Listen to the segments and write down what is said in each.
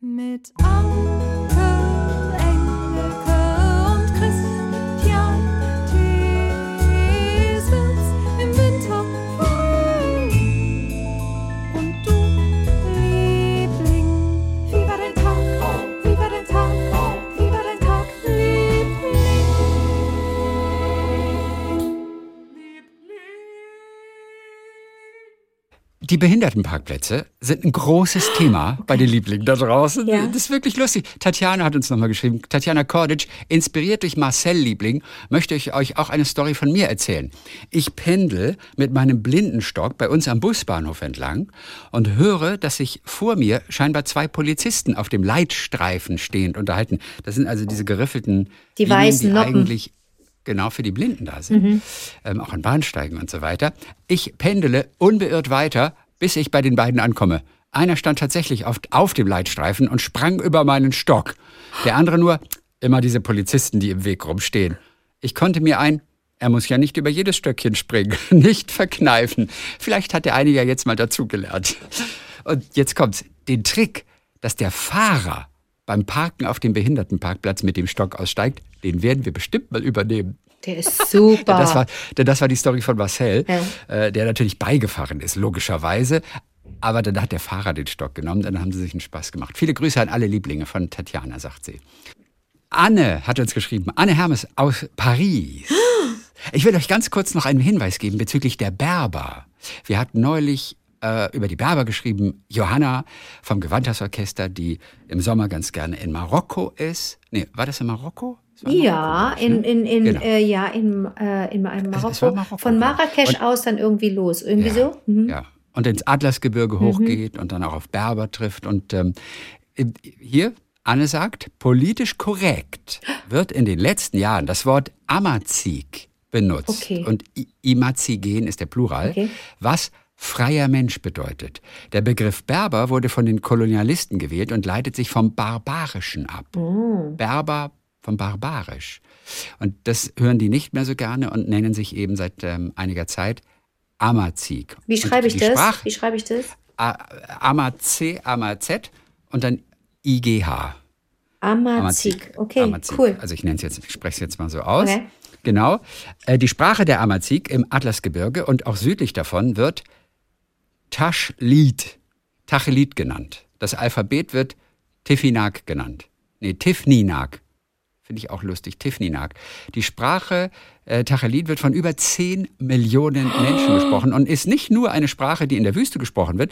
Mit Anke, Die Behindertenparkplätze sind ein großes Thema bei den Lieblingen da draußen. Ja. Das ist wirklich lustig. Tatjana hat uns nochmal geschrieben. Tatjana Kordic, inspiriert durch Marcel Liebling, möchte ich euch auch eine Story von mir erzählen. Ich pendel mit meinem Blindenstock bei uns am Busbahnhof entlang und höre, dass sich vor mir scheinbar zwei Polizisten auf dem Leitstreifen stehend unterhalten. Das sind also diese geriffelten Die Linien, weißen die Noppen. eigentlich genau für die Blinden da sind, ähm, auch an Bahnsteigen und so weiter. Ich pendele unbeirrt weiter, bis ich bei den beiden ankomme. Einer stand tatsächlich auf, auf dem Leitstreifen und sprang über meinen Stock. Der andere nur, immer diese Polizisten, die im Weg rumstehen. Ich konnte mir ein, er muss ja nicht über jedes Stöckchen springen, nicht verkneifen. Vielleicht hat der eine ja jetzt mal dazugelernt. Und jetzt kommt's. Den Trick, dass der Fahrer beim Parken auf dem Behindertenparkplatz mit dem Stock aussteigt, den werden wir bestimmt mal übernehmen. Der ist super. Das war, denn das war die Story von Marcel, Ja. äh, der natürlich beigefahren ist, logischerweise. Aber dann hat der Fahrer den Stock genommen, dann haben sie sich einen Spaß gemacht. Viele Grüße an alle Lieblinge von Tatjana, sagt sie. Anne hat uns geschrieben, Anne Hermes aus Paris. Ich will euch ganz kurz noch einen Hinweis geben bezüglich der Berber. Wir hatten neulich äh, über die Berber geschrieben, Johanna vom Gewandhausorchester, die im Sommer ganz gerne in Marokko ist. Nee, war das in Marokko? Ja, in, ne? in, in, Genau. äh, ja, in, äh, in, in es Marokko. Marokko, Von. Marrakesch Und- aus dann irgendwie los. Irgendwie ja, so? Mhm. Ja. Und ins Atlasgebirge hochgeht und dann auch auf Berber trifft. Und ähm, hier, Anne sagt, politisch korrekt wird in den letzten Jahren das Wort Amazigh benutzt. Okay. Und Imazigen ist der Plural, Okay. was freier Mensch bedeutet. Der Begriff Berber wurde von den Kolonialisten gewählt und leitet sich vom Barbarischen ab. Oh. Berber vom Barbarisch. Und das hören die nicht mehr so gerne und nennen sich eben seit ähm, einiger Zeit Amazigh. Wie schreibe ich das? Sprach- Wie schreibe ich das? Amaz, Amaz und dann IGH. Amazigh. Okay, Amazigh. cool. Also ich nenne es jetzt, ich spreche es jetzt mal so aus. Okay. Genau. Äh, Die Sprache der Amazigh im Atlasgebirge und auch südlich davon wird Taschlit, Tachelit genannt. Das Alphabet wird Tifinag genannt. Nee, Tifninak. Finde ich auch lustig, Tifninak. Die Sprache äh, Tachelit wird von über 10 Millionen Menschen gesprochen und ist nicht nur eine Sprache, die in der Wüste gesprochen wird.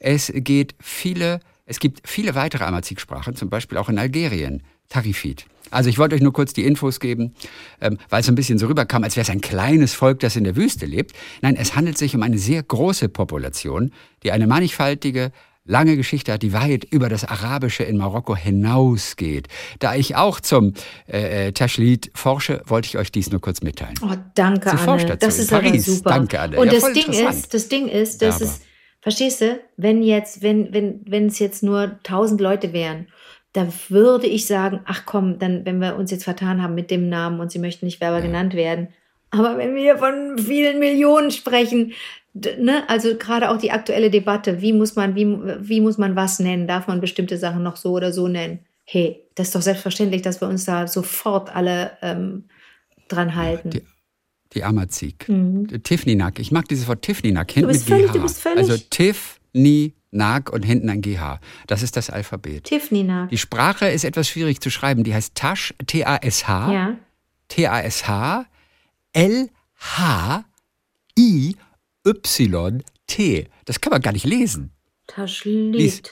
Es geht viele, es gibt viele weitere Amazigh-Sprachen, zum Beispiel auch in Algerien. Tarifit. Also ich wollte euch nur kurz die Infos geben, ähm, weil es ein bisschen so rüberkam, als wäre es ein kleines Volk, das in der Wüste lebt. Nein, es handelt sich um eine sehr große Population, die eine mannigfaltige, lange Geschichte hat, die weit über das Arabische in Marokko hinausgeht. Da ich auch zum äh, äh, Taschlit forsche, wollte ich euch dies nur kurz mitteilen. Oh, danke, Sie Anne. Das ist aber Paris. super. Danke, Anne. Und Ja, das Ding ist, das Ding ist, das Berber. ist, verstehst du, wenn jetzt, wenn, wenn, wenn es jetzt nur tausend Leute wären, da würde ich sagen, ach komm, dann, wenn wir uns jetzt vertan haben mit dem Namen und sie möchten nicht Werber genannt werden. Aber wenn wir von vielen Millionen sprechen, ne, also gerade auch die aktuelle Debatte, wie muss man, wie, wie muss man was nennen? Darf man bestimmte Sachen noch so oder so nennen? Hey, das ist doch selbstverständlich, dass wir uns da sofort alle ähm, dran halten. die- Die Amazigh. Mhm. Tifninak. Ich mag dieses Wort Tifninak. Hinten bist mit völlig- GH. du bist völlig- Also Tifninak und hinten ein GH. Das ist das Alphabet. Tiffany nach. Die Sprache ist etwas schwierig zu schreiben. Die heißt Tasch, T-A-S-H, Ja. T-A-S-H, L-H-I-Y-T. Das kann man gar nicht lesen. Taschlied. Lies.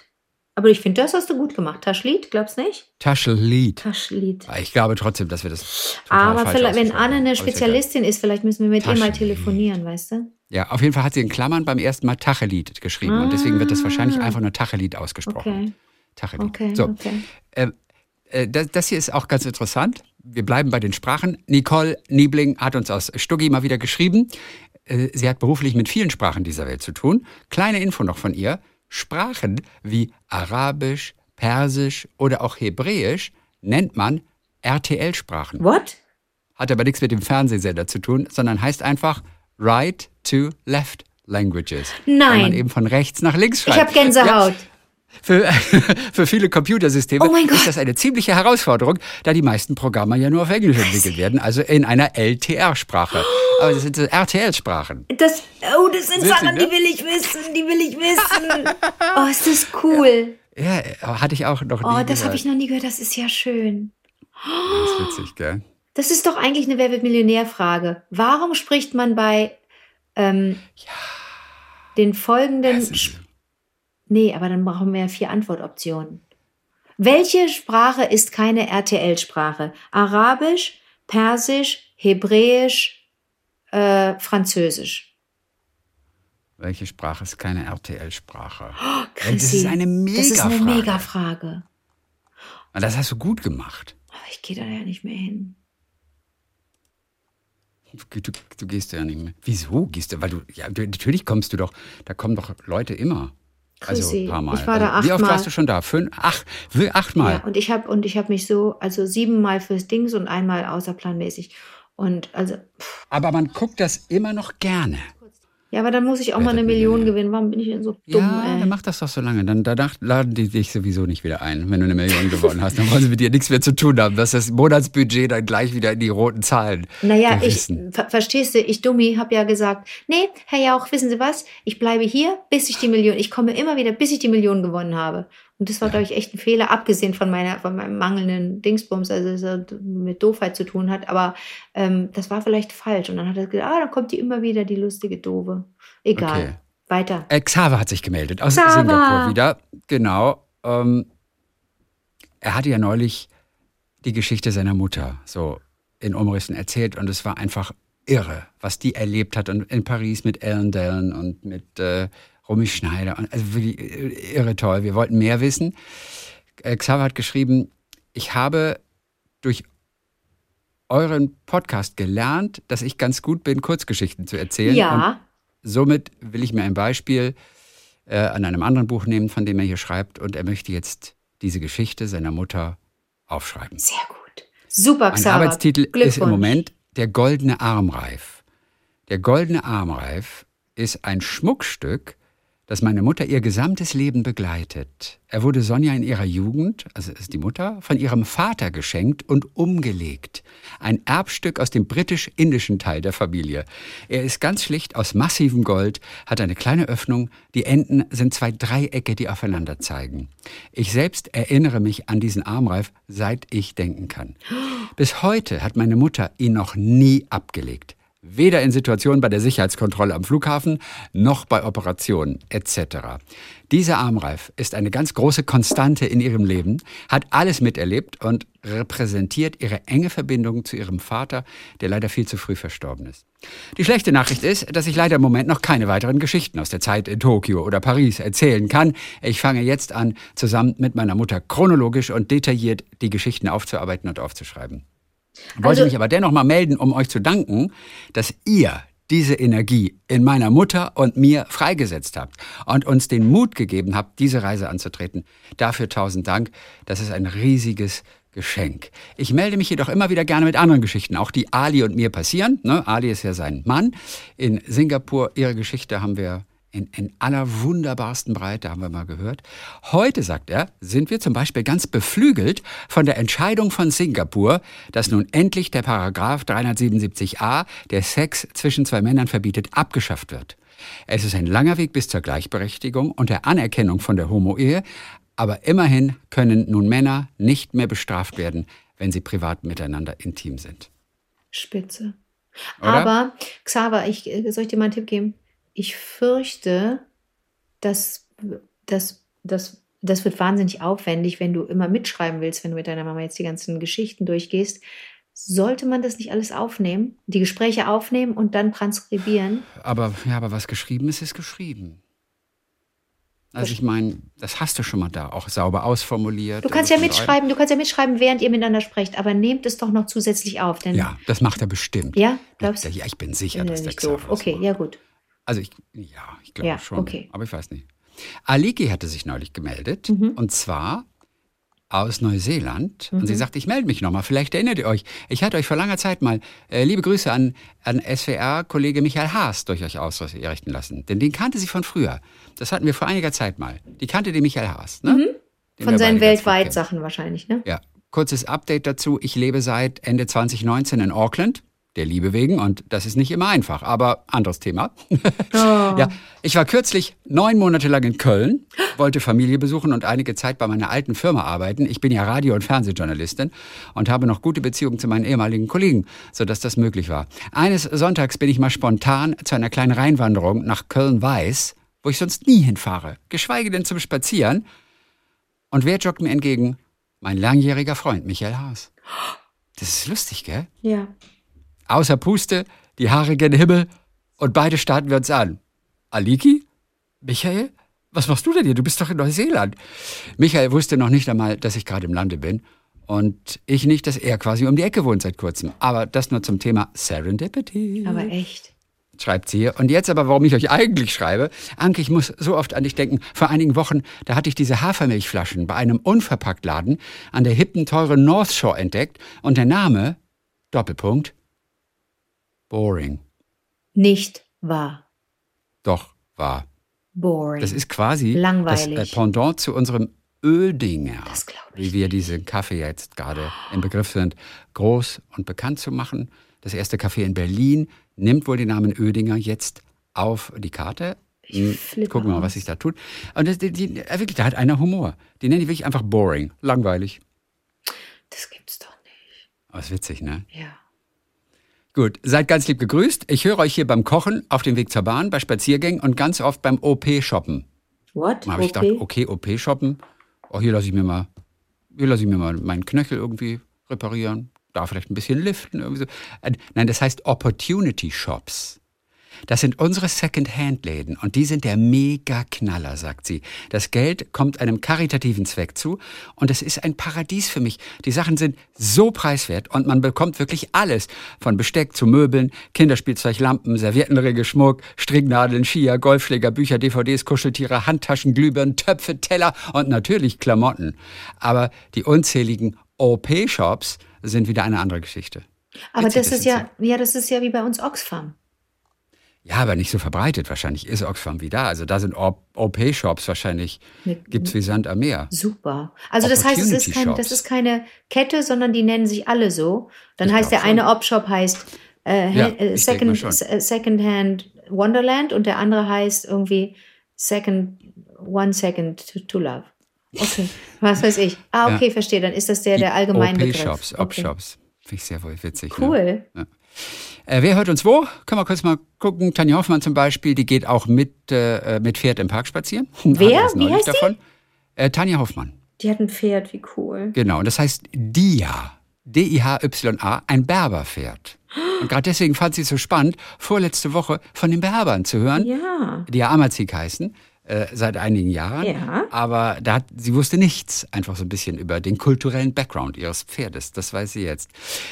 Aber ich finde, das hast du gut gemacht. Taschlied, glaubst nicht? Taschlied. Taschlied. Ich glaube trotzdem, dass wir das Aber vielleicht, wenn Anne eine. Spezialistin ist, vielleicht müssen wir mit ihr mal telefonieren, weißt du? Ja, auf jeden Fall hat sie in Klammern beim ersten Mal Tachelit geschrieben. Und deswegen wird das wahrscheinlich Ah. einfach nur Tachelit ausgesprochen. Okay. Tachelit. Okay, so, okay. Äh, äh, das, das hier ist auch ganz interessant. Wir bleiben bei den Sprachen. Nicole Niebling hat uns aus Stuggi mal wieder geschrieben. Äh, Sie hat beruflich mit vielen Sprachen dieser Welt zu tun. Kleine Info noch von ihr. Sprachen wie Arabisch, Persisch oder auch Hebräisch nennt man RTL-Sprachen. What? Hat aber nichts mit dem Fernsehsender zu tun, sondern heißt einfach Right to Left Languages. Weil man Nein. eben von rechts nach links Ich schreibt. habe Gänsehaut. Für, für viele Computersysteme Oh ist das eine ziemliche Herausforderung, da die meisten Programme ja nur auf Englisch entwickelt werden, also in einer LTR-Sprache. Aber das sind so RTL-Sprachen. Das, oh, das sind Sachen, die ne? will ich wissen, die will ich wissen. Oh, ist das cool. Ja, hatte ich auch noch nie Oh, das habe ich noch nie gehört, das ist ja schön. Das ist witzig, gell? Das ist doch eigentlich eine Wer wird Millionär-Frage. Warum spricht man bei ähm, den folgenden... Nee, aber dann brauchen wir ja vier Antwortoptionen. Welche Sprache ist keine RTL-Sprache? Arabisch, Persisch, Hebräisch, äh, Französisch. Welche Sprache ist keine RTL-Sprache? Oh, das ist eine Das ist eine Mega-Frage. Mega-Frage. Und das hast du gut gemacht. Aber ich gehe da ja nicht mehr hin. Du, du, du gehst ja nicht mehr. Wieso gehst du? Weil du, ja, du, natürlich kommst du doch, da kommen doch Leute immer. Also Chrissy, ein paar Mal. ich war da also, Wie oft achtmal. warst du schon da? Fünf, acht, achtmal. Ja, und ich habe und ich habe mich so, also siebenmal fürs Dings und einmal außerplanmäßig. Und also, pff, Aber man guckt das immer noch gerne. Ja, aber dann muss ich auch mal eine Million gewinnen. Warum bin ich denn so dumm, ja, ey? dann mach das doch so lange. Dann danach laden die dich sowieso nicht wieder ein, wenn du eine Million gewonnen hast. Dann wollen sie mit dir nichts mehr zu tun haben. Das ist das Monatsbudget dann gleich wieder in die roten Zahlen. Naja, ich, ver verstehst du, ich Dummi habe ja gesagt, nee, Herr Jauch, wissen Sie was? Ich bleibe hier, bis ich die Million, ich komme immer wieder, bis ich die Million gewonnen habe. Und das war, glaube ich, echt ein Fehler, abgesehen von meiner, von meinem mangelnden Dingsbums, also hat mit Doofheit zu tun hat, aber ähm, das war vielleicht falsch. Und dann hat er gesagt, ah, dann kommt die immer wieder, die lustige Dove. Egal. Okay. Weiter. Äh, Xaver hat sich gemeldet aus Xaver. Singapur wieder. Genau. Ähm, er hatte ja neulich die Geschichte seiner Mutter so in Umrissen erzählt und es war einfach irre, was die erlebt hat und in Paris mit Ellen Dellen und mit äh, Romy Schneider. Und also wirklich äh, irre toll. Wir wollten mehr wissen. Äh, Xaver hat geschrieben, ich habe durch euren Podcast gelernt, dass ich ganz gut bin, Kurzgeschichten zu erzählen. Und Ja, Somit will ich mir ein Beispiel äh, an einem anderen Buch nehmen, von dem er hier schreibt, und er möchte jetzt diese Geschichte seiner Mutter aufschreiben. sehr gut. Super, Xaver. Arbeitstitel ist im. Moment Der goldene Armreif. Der goldene Armreif ist ein Schmuckstück, das meine Mutter ihr gesamtes Leben begleitet. Er wurde Sonja in ihrer Jugend, also ist die Mutter, von ihrem Vater geschenkt und umgelegt. Ein Erbstück aus dem britisch-indischen Teil der Familie. Er ist ganz schlicht aus massivem Gold, hat eine kleine Öffnung, die Enden sind zwei Dreiecke, die aufeinander zeigen. Ich selbst erinnere mich an diesen Armreif, seit ich denken kann. Bis heute hat meine Mutter ihn noch nie abgelegt. Weder in Situationen bei der Sicherheitskontrolle am Flughafen noch bei Operationen etc. Dieser Armreif ist eine ganz große Konstante in ihrem Leben, hat alles miterlebt und repräsentiert ihre enge Verbindung zu ihrem Vater, der leider viel zu früh verstorben ist. Die schlechte Nachricht ist, dass ich leider im Moment noch keine weiteren Geschichten aus der Zeit in Tokio oder Paris erzählen kann. Ich fange jetzt an, zusammen mit meiner Mutter chronologisch und detailliert die Geschichten aufzuarbeiten und aufzuschreiben. Wollte Also- mich aber dennoch mal melden, um euch zu danken, dass ihr diese Energie in meiner Mutter und mir freigesetzt habt und uns den Mut gegeben habt, diese Reise anzutreten. Dafür tausend Dank. Das ist ein riesiges Geschenk. Ich melde mich jedoch immer wieder gerne mit anderen Geschichten, auch die Ali und mir passieren. Ne? Ali ist ja sein Mann. In Singapur, ihre Geschichte haben wir in, in aller wunderbarsten Breite, haben wir mal gehört. Heute, sagt er, sind wir zum Beispiel ganz beflügelt von der Entscheidung von Singapur, dass nun endlich der Paragraph 377a, der Sex zwischen zwei Männern verbietet, abgeschafft wird. Es ist ein langer Weg bis zur Gleichberechtigung und der Anerkennung von der Homo-Ehe, aber immerhin können nun Männer nicht mehr bestraft werden, wenn sie privat miteinander intim sind. Spitze. Oder? Aber, Xaver, ich, soll ich dir mal einen Tipp geben? Ich fürchte, dass das, das, das wird wahnsinnig aufwendig, wenn du immer mitschreiben willst, wenn du mit deiner Mama jetzt die ganzen Geschichten durchgehst. Sollte man das nicht alles aufnehmen, die Gespräche aufnehmen und dann transkribieren? Aber, ja, aber was geschrieben ist, ist geschrieben. Also ich meine, das hast du schon mal da, auch sauber ausformuliert. Du kannst ja mitschreiben, du kannst ja mitschreiben, während ihr miteinander sprecht, aber nehmt es doch noch zusätzlich auf, denn Ja, das macht er bestimmt. ja, glaubst du? Ja, ich bin sicher, Äh, dass der nicht doof. Okay, macht. ja gut. Also ich, ja, ich glaube Ja, schon. okay. Aber ich weiß nicht. Aliki hatte sich neulich gemeldet. Mhm. Und zwar aus Neuseeland und sie sagt, ich melde mich nochmal, vielleicht erinnert ihr euch. Ich hatte euch vor langer Zeit mal äh, liebe Grüße an, an SWR-Kollege Michael Haas durch euch ausrichten lassen. Denn den kannte sie von früher. Das hatten wir vor einiger Zeit mal. Die kannte den Michael Haas. Ne? Den wir Von seinen weltweit. Sachen wahrscheinlich, ne? Ja, kurzes Update dazu. Ich lebe seit Ende 2019 in Auckland, der Liebe wegen, und das ist nicht immer einfach, aber anderes Thema. Ja, ich war kürzlich neun Monate lang in Köln, wollte Familie besuchen und einige Zeit bei meiner alten Firma arbeiten. Ich bin ja Radio- und Fernsehjournalistin und habe noch gute Beziehungen zu meinen ehemaligen Kollegen, sodass das möglich war. Eines Sonntags bin ich mal spontan zu einer kleinen Reinwanderung nach Köln-Weiß, wo ich sonst nie hinfahre, geschweige denn zum Spazieren. Und wer joggt mir entgegen? Mein langjähriger Freund Michael Haas. Das ist lustig, gell? Ja. Außer Puste, die Haare gen Himmel und beide starten wir uns an. Aliki? Michael? Was machst du denn hier? Du bist doch in Neuseeland. Michael wusste noch nicht einmal, dass ich gerade im Lande bin. Und ich nicht, dass er quasi um die Ecke wohnt seit kurzem. Aber das nur zum Thema Serendipity. Aber echt. Schreibt sie hier. Und jetzt aber, warum ich euch eigentlich schreibe. Anke, ich muss so oft an dich denken. Vor einigen Wochen, da hatte ich diese Hafermilchflaschen bei einem Unverpacktladen an der hippen, teuren North Shore entdeckt. Und der Name, Doppelpunkt, Boring. Nicht wahr. Doch, war. Boring. Das ist quasi Langweilig. das äh, Pendant zu unserem Ödinger. Wie wir diesen Kaffee jetzt gerade im Begriff sind, groß und bekannt zu machen. Das erste Café in Berlin nimmt wohl den Namen Ödinger jetzt auf die Karte. Ich Hm, flippe Gucken wir mal, was sich da tut. Und das, die, die, äh, wirklich, da hat einer Humor. Die nennen die wirklich einfach boring, langweilig. das gibt's doch nicht. Aber ist witzig, ne? Ja. Gut, seid ganz lieb gegrüßt. Ich höre euch hier beim Kochen, auf dem Weg zur Bahn, bei Spaziergängen und ganz oft beim OP-Shoppen. What? Da habe ich gedacht, okay, OP shoppen. Oh, hier lasse ich mir mal, hier lasse ich mir mal meinen Knöchel irgendwie reparieren. Da vielleicht ein bisschen liften. Irgendwie so. Äh, Nein, das heißt Opportunity Shops. Das sind unsere Second-Hand-Läden und die sind der Mega-Knaller, sagt sie. Das Geld kommt einem karitativen Zweck zu und es ist ein Paradies für mich. Die Sachen sind so preiswert und man bekommt wirklich alles. Von Besteck zu Möbeln, Kinderspielzeug, Lampen, Serviettenringe, Schmuck, Stricknadeln, Skier, Golfschläger, Bücher, DVDs, Kuscheltiere, Handtaschen, Glühbirnen, Töpfe, Teller und natürlich Klamotten. Aber die unzähligen OP-Shops sind wieder eine andere Geschichte. Aber Witzig, das ist ja, ja, das ist ja wie bei uns Oxfam. Ja, aber nicht so verbreitet. Wahrscheinlich ist Oxfam wie da. Also da sind OP-Shops wahrscheinlich, Mit- gibt's wie Sand am Meer. Super. Also das heißt, es ist, kein, das ist keine Kette, sondern die nennen sich alle so. Dann Ich heißt der glaub eine schon. Op-Shop heißt äh, Ja, Hand- äh, Second, schon. Secondhand Wonderland und der andere heißt irgendwie Second One Second to, to Love. Okay, was weiß ich. Ah, okay, verstehe. Dann ist das der, der allgemeine Begriff. OP-Shops, Okay. Op-Shops. Finde ich sehr wohl witzig. Ne? Cool. Äh, wer hört uns wo? Können wir kurz mal gucken. Tanja Hoffmann zum Beispiel, die geht auch mit, äh, mit Pferd im Park spazieren. Wer? Wie heißt die? davon. Äh, Tanja Hoffmann. Die hat ein Pferd, wie cool. Genau. Und das heißt Dia. D-I-H-Y-A, ein Berberpferd. Und gerade deswegen fand sie es so spannend, vorletzte Woche von den Berbern zu hören. Ja. die ja Amazig heißen, äh, seit einigen Jahren. Ja. Aber da hat, sie wusste nichts, einfach so ein bisschen über den kulturellen Background ihres Pferdes. Das weiß sie jetzt.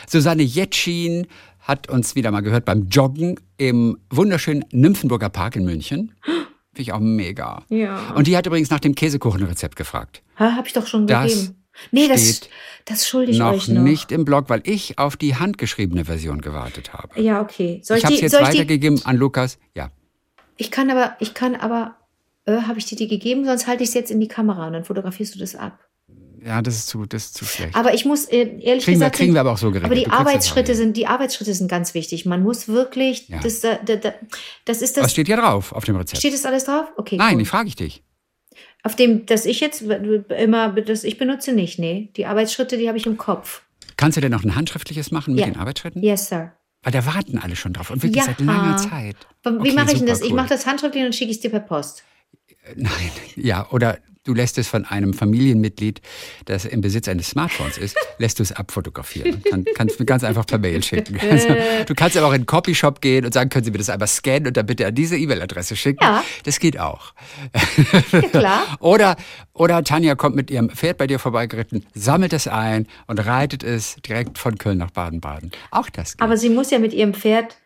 Susanne Jetschin hat uns wieder mal gehört beim Joggen im wunderschönen Nymphenburger Park in München. Finde ich auch mega. Ja. Und die hat übrigens nach dem Käsekuchenrezept gefragt. Ha, hab ich doch schon Das gegeben. Nee, das, das schulde ich noch euch noch. nicht im Blog, weil ich auf die handgeschriebene Version gewartet habe. Ja, okay. Soll ich ich, habe es jetzt ich die, weitergegeben an Lukas. Ja. Ich kann aber, ich kann aber, äh, habe ich dir die gegeben, sonst halte ich es jetzt in die Kamera und dann fotografierst du das ab. Ja, das ist zu, das ist zu schlecht. Aber ich muss äh, ehrlich Kriegen wir- gesagt, kriegen wir aber auch so geregelt. Aber die Du das Arbeitsschritte sind, die Arbeitsschritte sind ganz wichtig. Man muss wirklich, Ja. das, da, da, da, das ist das. Was steht hier drauf auf dem Rezept? steht das alles drauf? Okay. Nein, cool. ich frage ich dich. Auf dem, das ich jetzt immer, das ich benutze nicht, nee. Die Arbeitsschritte, die habe ich im Kopf. Kannst du denn noch ein handschriftliches machen mit Ja. den Arbeitsschritten? Yes, sir. Weil da warten alle schon drauf und wirklich Ja. seit langer Zeit. Wie Okay, mache ich denn das? Ich cool. mache das handschriftlich und dann schicke ich es dir per Post. Nein, ja, oder du lässt es von einem Familienmitglied, das im Besitz eines Smartphones ist, lässt du es abfotografieren. Dann kannst du mir ganz einfach per Mail schicken. Also, du kannst aber auch in den Copyshop gehen und sagen, können Sie mir das einmal scannen und dann bitte an diese E-Mail-Adresse schicken. Ja. Das geht auch. Ja, klar. Oder, oder Tanja kommt mit ihrem Pferd bei dir vorbeigeritten, sammelt es ein und reitet es direkt von Köln nach Baden-Baden. Auch das geht. Aber sie muss ja mit ihrem Pferd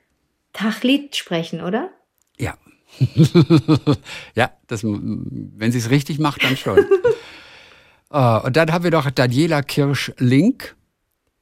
Tachlit sprechen, oder? Ja. Ja, das, wenn sie es richtig macht, dann schon. Äh, und dann haben wir noch Daniela Kirsch-Link,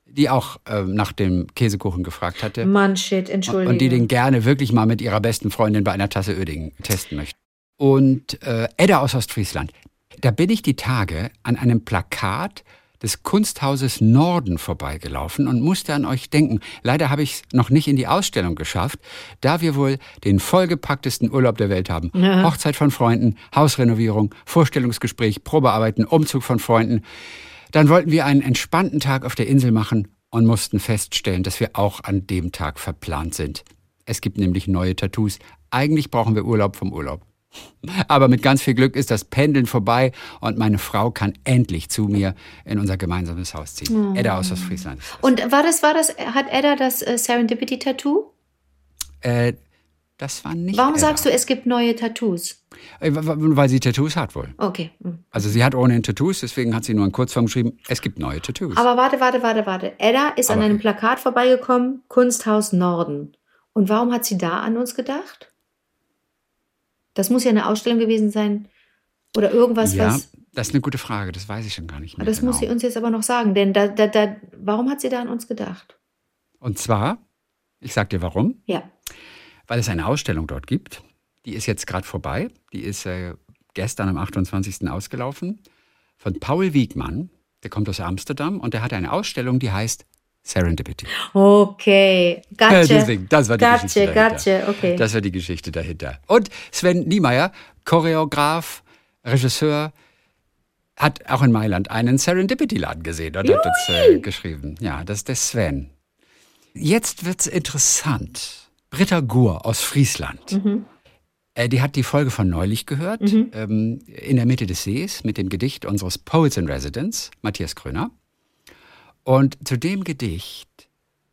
die auch äh, nach dem Käsekuchen gefragt hatte. Mann, shit, entschuldige. Und die den gerne wirklich mal mit ihrer besten Freundin bei einer Tasse Öding testen möchte. Und äh, Edda aus Ostfriesland. Da bin ich die Tage an einem Plakat des Kunsthauses Norden vorbeigelaufen und musste an euch denken. Leider habe ich es noch nicht in die Ausstellung geschafft, da wir wohl den vollgepacktesten Urlaub der Welt haben. Ja. Hochzeit von Freunden, Hausrenovierung, Vorstellungsgespräch, Probearbeiten, Umzug von Freunden. Dann wollten wir einen entspannten Tag auf der Insel machen und mussten feststellen, dass wir auch an dem Tag verplant sind. Es gibt nämlich neue Tattoos. Eigentlich brauchen wir Urlaub vom Urlaub. Aber mit ganz viel Glück ist das Pendeln vorbei und meine Frau kann endlich zu mir in unser gemeinsames Haus ziehen. Edda aus Ostfriesland. Und war das, war das, hat Edda das äh, Serendipity-Tattoo? Äh, das war nicht. Warum Edda. sagst du, es gibt neue Tattoos? Äh, Weil sie Tattoos hat wohl. Okay. hm. Also sie hat ohnehin Tattoos, deswegen hat sie nur in Kurzform geschrieben, es gibt neue Tattoos. Aber warte, warte, warte, warte. Edda ist an Aber- einem Plakat vorbeigekommen, Kunsthaus Norden. Und warum hat sie da an uns gedacht? Das muss ja eine Ausstellung gewesen sein. Oder irgendwas, ja, was. das ist eine gute Frage, das weiß ich schon gar nicht mehr. Das genau. muss sie uns jetzt aber noch sagen. Denn da, da, da, warum hat sie da an uns gedacht? Und zwar, ich sag dir warum, Ja. weil es eine Ausstellung dort gibt. Die ist jetzt gerade vorbei. Die ist äh, gestern am 28. ausgelaufen. Von Paul Wiegmann. Der kommt aus Amsterdam und der hat eine Ausstellung, die heißt Serendipity. Okay. Gotcha. Deswegen, das war die gotcha, Geschichte dahinter. gotcha. Okay. Das war die Geschichte dahinter. Und Sven Niemeyer, Choreograf, Regisseur, hat auch in Mailand einen Serendipity-Laden gesehen und hat uns äh, geschrieben. Ja, das ist der Sven. Jetzt wird's interessant. Britta Gur aus Friesland. Äh, die hat die Folge von neulich gehört, ähm, in der Mitte des Sees, mit dem Gedicht unseres Poets in Residence, Matthias Kröner. Und zu dem Gedicht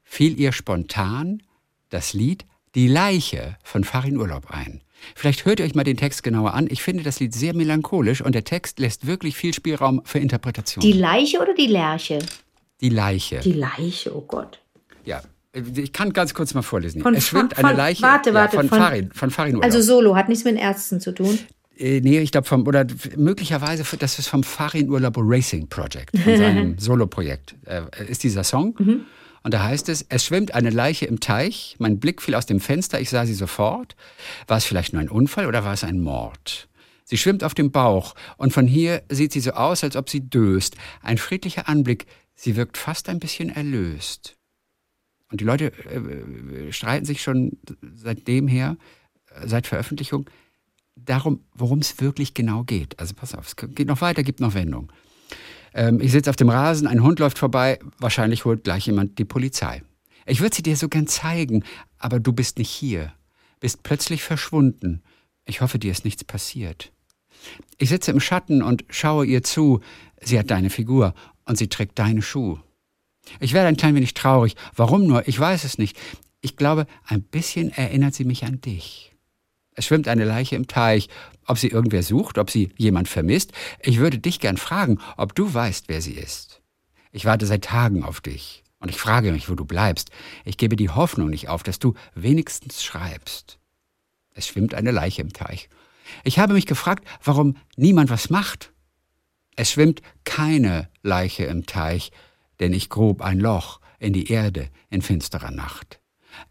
fiel ihr spontan das Lied Die Leiche von Farin Urlaub ein. Vielleicht hört ihr euch mal den Text genauer an. Ich finde das Lied sehr melancholisch und der Text lässt wirklich viel Spielraum für Interpretation. Die Leiche oder die Lerche? Die Leiche. Die Leiche, oh Gott. ja. Ich kann ganz kurz mal vorlesen. Von es schwimmt eine von- Leiche warte, warte, ja, von, von- Farin, von Farin Urlaub. Also Solo hat nichts mit Ärzten zu tun. Äh, nee, ich glaube vom, oder möglicherweise, das ist vom Farin Urlaub Racing Project, von seinem Soloprojekt, äh, ist dieser Song. Und da heißt es, es schwimmt eine Leiche im Teich, mein Blick fiel aus dem Fenster, ich sah sie sofort. War es vielleicht nur ein Unfall oder war es ein Mord? Sie schwimmt auf dem Bauch und von hier sieht sie so aus, als ob sie döst. Ein friedlicher Anblick, sie wirkt fast ein bisschen erlöst. Und die Leute äh, streiten sich schon seitdem her, äh, seit Veröffentlichung, darum, worum es wirklich genau geht. Also pass auf, es geht noch weiter, gibt noch Wendung. Ähm, ich sitze auf dem Rasen, ein Hund läuft vorbei, wahrscheinlich holt gleich jemand die Polizei. Ich würde sie dir so gern zeigen, aber du bist nicht hier, bist plötzlich verschwunden. Ich hoffe, dir ist nichts passiert. Ich sitze im Schatten und schaue ihr zu. Sie hat deine Figur und sie trägt deine Schuhe. Ich werde ein klein wenig traurig. Warum nur? Ich weiß es nicht. Ich glaube, ein bisschen erinnert sie mich an dich. Es schwimmt eine Leiche im Teich. Ob sie irgendwer sucht, ob sie jemand vermisst. Ich würde dich gern fragen, ob du weißt, wer sie ist. Ich warte seit Tagen auf dich. Und ich frage mich, wo du bleibst. Ich gebe die Hoffnung nicht auf, dass du wenigstens schreibst. Es schwimmt eine Leiche im Teich. Ich habe mich gefragt, warum niemand was macht. Es schwimmt keine Leiche im Teich, denn ich grub ein Loch in die Erde in finsterer Nacht.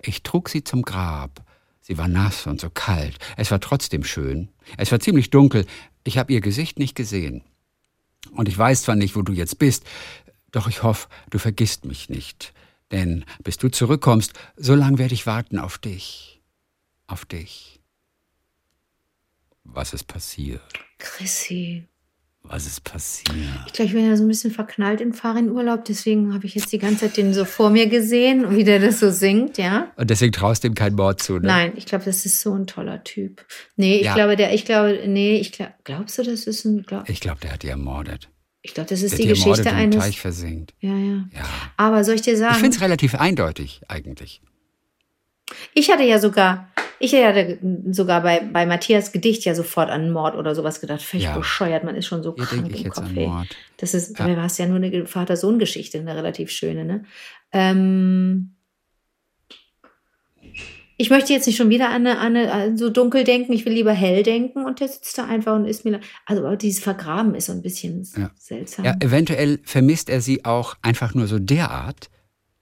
Ich trug sie zum Grab. Sie war nass und so kalt. Es war trotzdem schön. Es war ziemlich dunkel. Ich habe ihr Gesicht nicht gesehen. Und ich weiß zwar nicht, wo du jetzt bist, doch ich hoffe, du vergisst mich nicht. Denn bis du zurückkommst, so lang werde ich warten auf dich. Auf dich. Was ist passiert? Chrissy. Was ist passiert? Ich glaube, ich bin ja so ein bisschen verknallt in Farin-Urlaub, deswegen habe ich jetzt die ganze Zeit den so vor mir gesehen und wie der das so singt, ja. Und deswegen traust du ihm kein Mord zu, ne? Nein, ich glaube, das ist so ein toller Typ. Nee, ich Ja. glaube, der, ich glaube, nee, ich glaube, glaubst du, das ist ein, glaub, Ich glaube, der hat die ermordet. ich glaube, das ist Der die die Geschichte im eines. Teich versinkt. Ja, ja. Ja. Aber soll ich dir Ich sagen? finde es relativ eindeutig, eigentlich. Ich hatte ja sogar, ich hatte sogar bei, bei Matthias Gedicht ja sofort an Mord oder sowas gedacht. Völlig Ja. bescheuert, man ist schon so Hier krank im Kopf. ey. Das ist, Ja. war es ja nur eine Vater-Sohn-Geschichte, eine relativ schöne, ne? Ähm, ich möchte jetzt nicht schon wieder an, eine, an, eine, so dunkel denken, ich will lieber hell denken und der sitzt da einfach und ist mir, also dieses Vergraben ist so ein bisschen Ja. seltsam. Ja, eventuell vermisst er sie auch einfach nur so derart,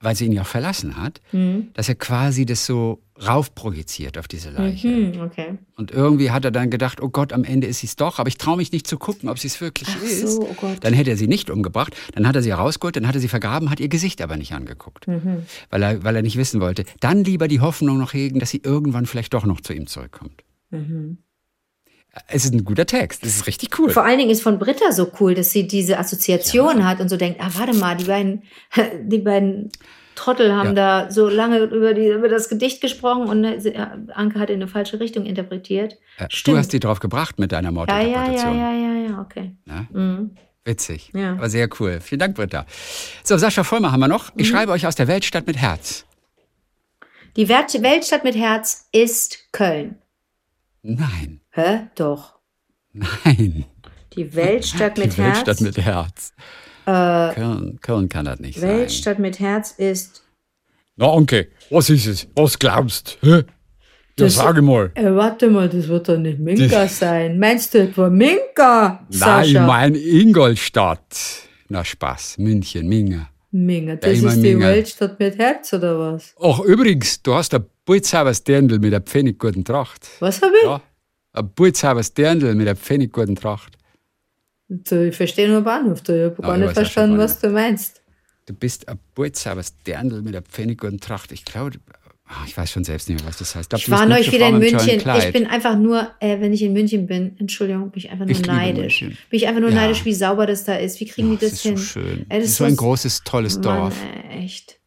weil sie ihn ja auch verlassen hat, Hm. dass er quasi das so raufprojiziert auf diese Leiche. Mhm, okay. Und irgendwie hat er dann gedacht, oh Gott, am Ende ist sie es doch, aber ich traue mich nicht zu gucken, ob sie es wirklich Ach ist. so, oh Gott. Dann hätte er sie nicht umgebracht, dann hat er sie herausgeholt, dann hat er sie vergraben, hat ihr Gesicht aber nicht angeguckt, Mhm. weil, er, weil er nicht wissen wollte. Dann lieber die Hoffnung noch hegen, dass sie irgendwann vielleicht doch noch zu ihm zurückkommt. Mhm. Es ist ein guter Text, es ist richtig cool. Vor allen Dingen ist von Britta so cool, dass sie diese Assoziation hat und so denkt, ah, warte mal, die beiden, die beiden Trottel haben da so lange über, die, über das Gedicht gesprochen und sie- äh, Anke hat in eine falsche Richtung interpretiert. Ja, du Stimmt. hast die drauf gebracht mit deiner Ja, ja, ja, Mordinterpretation. ja, ja, ja, okay. Mhm. Witzig, Ja. aber sehr cool. Vielen Dank, Britta. So, Sascha Vollmer haben wir noch. Mhm. Ich schreibe euch aus der Weltstadt mit Herz. Die Welt- Weltstadt mit Herz ist Köln. Nein, Hä? Doch. nein. Die Weltstadt mit die Herz. Weltstadt mit Herz. äh, Köln, Köln kann das nicht sein. Weltstadt mit Herz ist. Na, Anke, was ist es? Was glaubst du? Ja, Das- sag mal. Äh, warte mal, das wird doch nicht Minka sein. Meinst du etwa Minka? Nein, ich Sascha? mein Ingolstadt. Na Spaß, München, Minge. Minga, das immer ist die Minga. Weltstadt mit Herz oder was? Ach, übrigens, du hast ein Pulzhauers Dirndl mit einer pfennigguten Tracht. Was habe ich? Ja, ein Pulzhauers Dirndl mit einer pfennigguten Tracht. Ich verstehe nur Bahnhof, du. Ich habe Ja, gar ich nicht verstanden, was du meinst. Du bist ein Pulzhauers Dirndl mit einer pfennigguten Tracht. Ich glaube, ah, ich weiß schon selbst nicht mehr, was das heißt. glaub, Ich du bist war neulich wieder in München. Ich bin einfach nur, äh, wenn ich in München bin, Entschuldigung, bin ich einfach nur Ich neidisch. Bin ich einfach nur Ja. neidisch, wie sauber das da ist. Wie kriegen Ach, die das ist hin? so schön. Ey, das ist so ein großes, tolles Mann, Dorf. ey, echt.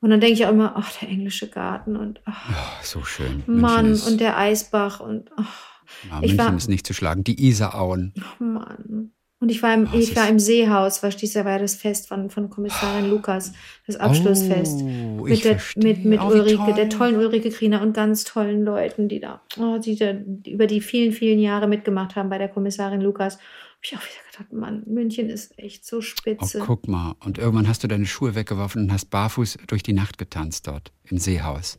Und dann denke ich auch immer, ach, der englische Garten und ach, Ach, so schön. Mann, und der Eisbach und ach, ja, ich München war- ist nicht zu schlagen. Die Isarauen. ach, Mann. Und ich war im, Oh, ich war im Seehaus, war dieses Jahr war das Fest von, von Kommissarin Lukas, das Abschlussfest. Oh, mit, der, mit, mit Oh, Ulrike, toll. der tollen Ulrike Kriener und ganz tollen Leuten, die da, oh, die da über die vielen, vielen Jahre mitgemacht haben bei der Kommissarin Lukas. Habe ich auch wieder gedacht, Mann, München ist echt so Oh, spitze. guck mal. Und irgendwann hast du deine Schuhe weggeworfen und hast barfuß durch die Nacht getanzt dort im Seehaus.